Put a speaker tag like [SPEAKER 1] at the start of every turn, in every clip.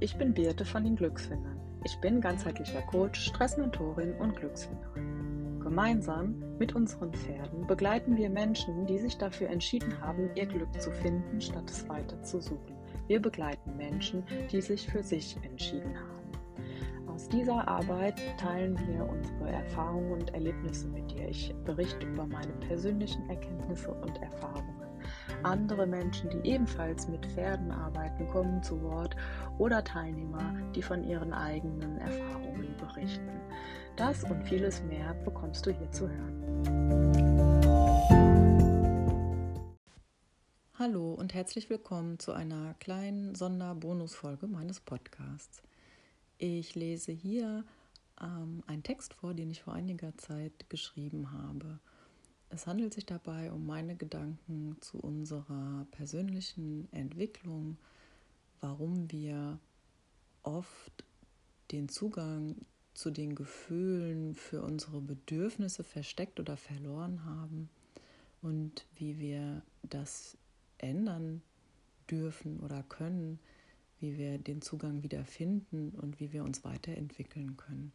[SPEAKER 1] ich bin Birte von den Glücksfindern. Ich bin ganzheitlicher Coach, Stressmentorin und Glücksfinderin. Gemeinsam mit unseren Pferden begleiten wir Menschen, die sich dafür entschieden haben, ihr Glück zu finden, statt es weiter zu suchen. Wir begleiten Menschen, die sich für sich entschieden haben. Aus dieser Arbeit teilen wir unsere Erfahrungen und Erlebnisse mit dir. Ich berichte über meine persönlichen Erkenntnisse und Erfahrungen. Andere Menschen, die ebenfalls mit Pferden arbeiten, kommen zu Wort oder Teilnehmer, die von ihren eigenen Erfahrungen berichten. Das und vieles mehr bekommst du hier zu hören.
[SPEAKER 2] Hallo und herzlich willkommen zu einer kleinen Sonderbonusfolge meines Podcasts. Ich lese hier ähm, einen Text vor, den ich vor einiger Zeit geschrieben habe. Es handelt sich dabei um meine Gedanken zu unserer persönlichen Entwicklung, warum wir oft den Zugang zu den Gefühlen für unsere Bedürfnisse versteckt oder verloren haben und wie wir das ändern dürfen oder können, wie wir den Zugang wieder finden und wie wir uns weiterentwickeln können.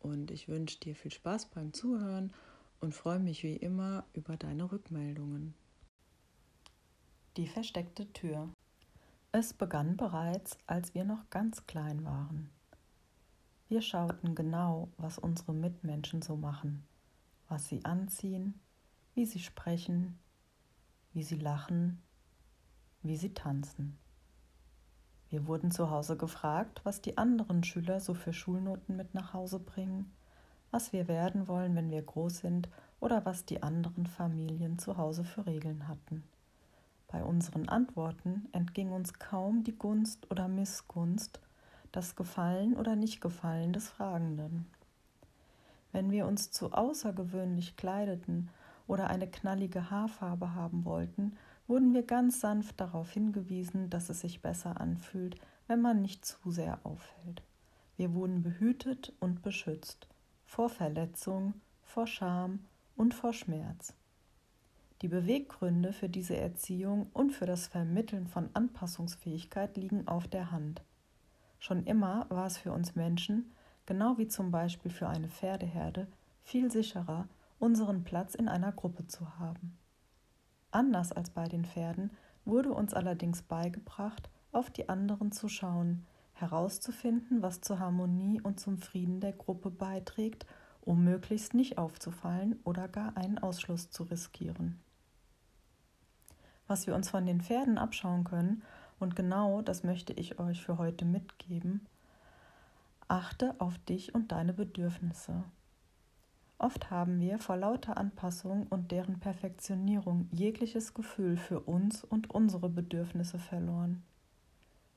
[SPEAKER 2] Und ich wünsche dir viel Spaß beim Zuhören und freue mich wie immer über deine Rückmeldungen. Die versteckte Tür. Es begann bereits, als wir noch ganz klein waren. Wir schauten genau, was unsere Mitmenschen so machen, was sie anziehen, wie sie sprechen, wie sie lachen, wie sie tanzen. Wir wurden zu Hause gefragt, was die anderen Schüler so für Schulnoten mit nach Hause bringen was wir werden wollen, wenn wir groß sind oder was die anderen Familien zu Hause für Regeln hatten. Bei unseren Antworten entging uns kaum die Gunst oder Missgunst, das Gefallen oder Nichtgefallen des Fragenden. Wenn wir uns zu außergewöhnlich kleideten oder eine knallige Haarfarbe haben wollten, wurden wir ganz sanft darauf hingewiesen, dass es sich besser anfühlt, wenn man nicht zu sehr auffällt. Wir wurden behütet und beschützt vor Verletzung, vor Scham und vor Schmerz. Die Beweggründe für diese Erziehung und für das Vermitteln von Anpassungsfähigkeit liegen auf der Hand. Schon immer war es für uns Menschen, genau wie zum Beispiel für eine Pferdeherde, viel sicherer, unseren Platz in einer Gruppe zu haben. Anders als bei den Pferden wurde uns allerdings beigebracht, auf die anderen zu schauen, herauszufinden, was zur Harmonie und zum Frieden der Gruppe beiträgt, um möglichst nicht aufzufallen oder gar einen Ausschluss zu riskieren. Was wir uns von den Pferden abschauen können, und genau das möchte ich euch für heute mitgeben, achte auf dich und deine Bedürfnisse. Oft haben wir vor lauter Anpassung und deren Perfektionierung jegliches Gefühl für uns und unsere Bedürfnisse verloren.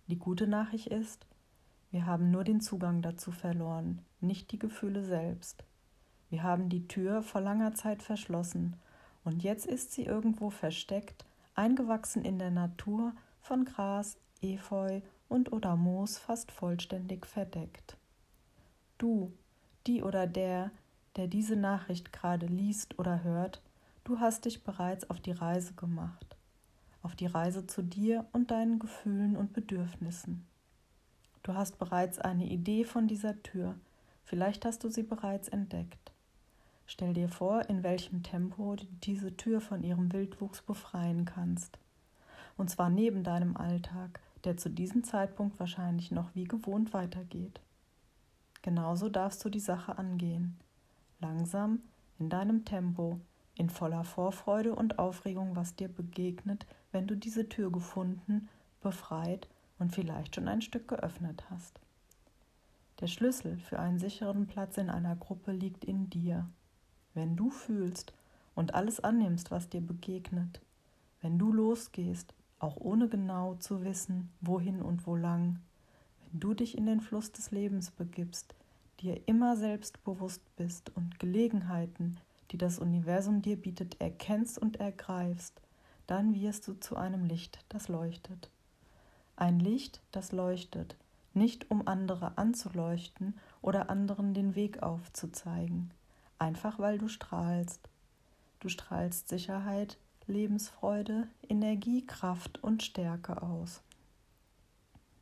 [SPEAKER 2] Die gute Nachricht ist, wir haben nur den Zugang dazu verloren, nicht die Gefühle selbst. Wir haben die Tür vor langer Zeit verschlossen, und jetzt ist sie irgendwo versteckt, eingewachsen in der Natur, von Gras, Efeu und oder Moos fast vollständig verdeckt. Du, die oder der, der diese Nachricht gerade liest oder hört, du hast dich bereits auf die Reise gemacht auf die Reise zu dir und deinen Gefühlen und Bedürfnissen. Du hast bereits eine Idee von dieser Tür, vielleicht hast du sie bereits entdeckt. Stell dir vor, in welchem Tempo du diese Tür von ihrem Wildwuchs befreien kannst. Und zwar neben deinem Alltag, der zu diesem Zeitpunkt wahrscheinlich noch wie gewohnt weitergeht. Genauso darfst du die Sache angehen. Langsam, in deinem Tempo, in voller Vorfreude und Aufregung, was dir begegnet, wenn du diese Tür gefunden, befreit und vielleicht schon ein Stück geöffnet hast. Der Schlüssel für einen sicheren Platz in einer Gruppe liegt in dir. Wenn du fühlst und alles annimmst, was dir begegnet, wenn du losgehst, auch ohne genau zu wissen, wohin und wo lang, wenn du dich in den Fluss des Lebens begibst, dir immer selbstbewusst bist und Gelegenheiten, die das Universum dir bietet, erkennst und ergreifst, dann wirst du zu einem Licht, das leuchtet. Ein Licht, das leuchtet, nicht um andere anzuleuchten oder anderen den Weg aufzuzeigen, einfach weil du strahlst. Du strahlst Sicherheit, Lebensfreude, Energie, Kraft und Stärke aus.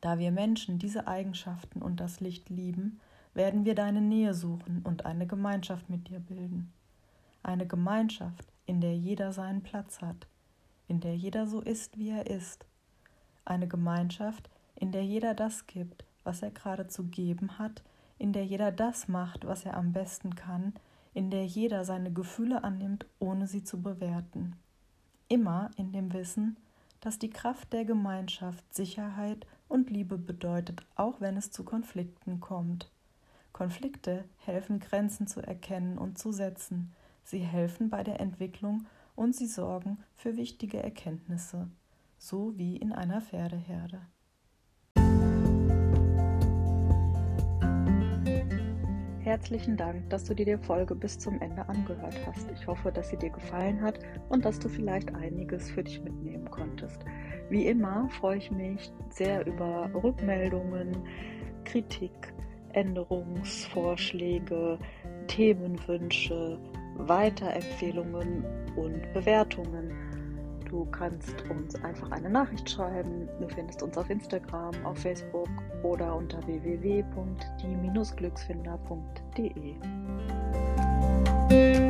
[SPEAKER 2] Da wir Menschen diese Eigenschaften und das Licht lieben, werden wir deine Nähe suchen und eine Gemeinschaft mit dir bilden. Eine Gemeinschaft, in der jeder seinen Platz hat, in der jeder so ist, wie er ist. Eine Gemeinschaft, in der jeder das gibt, was er gerade zu geben hat, in der jeder das macht, was er am besten kann, in der jeder seine Gefühle annimmt, ohne sie zu bewerten. Immer in dem Wissen, dass die Kraft der Gemeinschaft Sicherheit und Liebe bedeutet, auch wenn es zu Konflikten kommt. Konflikte helfen Grenzen zu erkennen und zu setzen, sie helfen bei der Entwicklung und sie sorgen für wichtige Erkenntnisse, so wie in einer Pferdeherde.
[SPEAKER 1] Herzlichen Dank, dass du dir die Folge bis zum Ende angehört hast. Ich hoffe, dass sie dir gefallen hat und dass du vielleicht einiges für dich mitnehmen konntest. Wie immer freue ich mich sehr über Rückmeldungen, Kritik, Änderungsvorschläge, Themenwünsche, Weiterempfehlungen und Bewertungen. Du kannst uns einfach eine Nachricht schreiben. Du findest uns auf Instagram, auf Facebook oder unter www.die-glücksfinder.de.